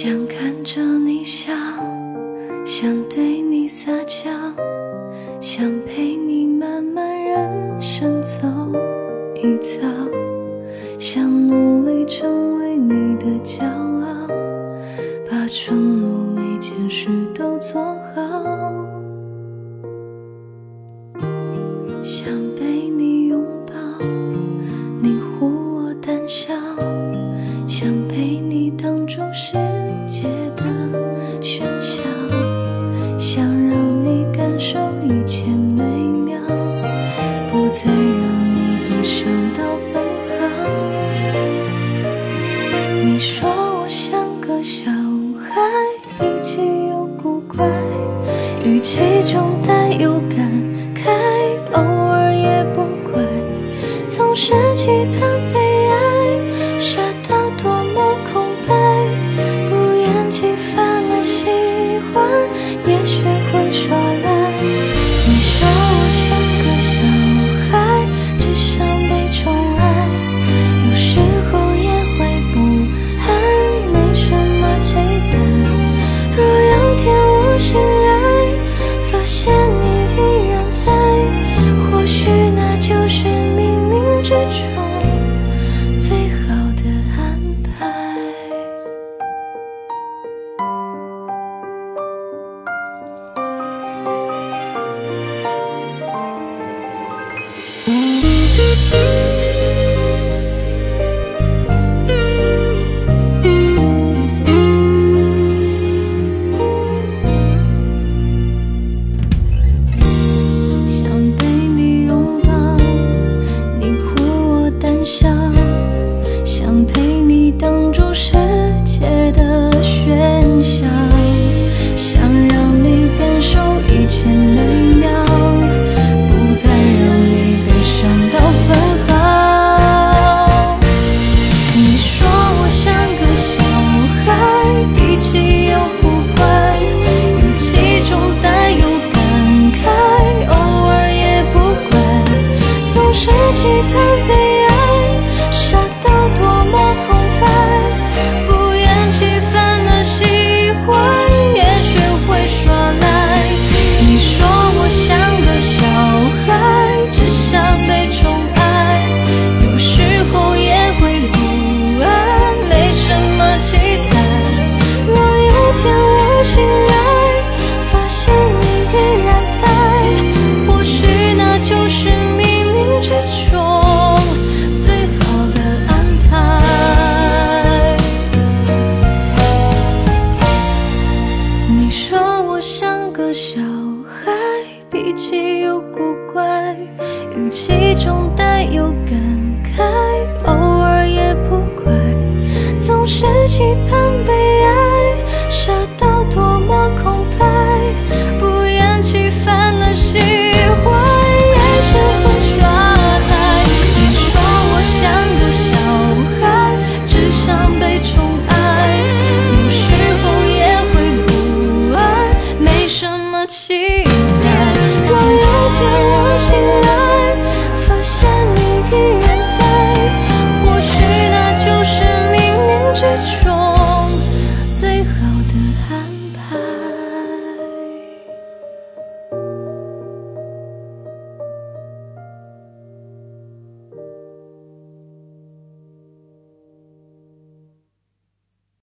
想看着你笑，想对你撒娇，想陪你慢慢人生走一遭，想努力成为你的骄傲，把承诺每件事都做。说我像个小孩，脾气又古怪，语气中带有感慨，偶尔也不乖，总是期盼被爱，傻到多么空白，不厌其烦的喜欢，也许会耍赖。你说我。像。想被你拥抱，你护我胆小，陪。之中最好的安排。你说我像个小孩，脾气又古怪，语气中带有感。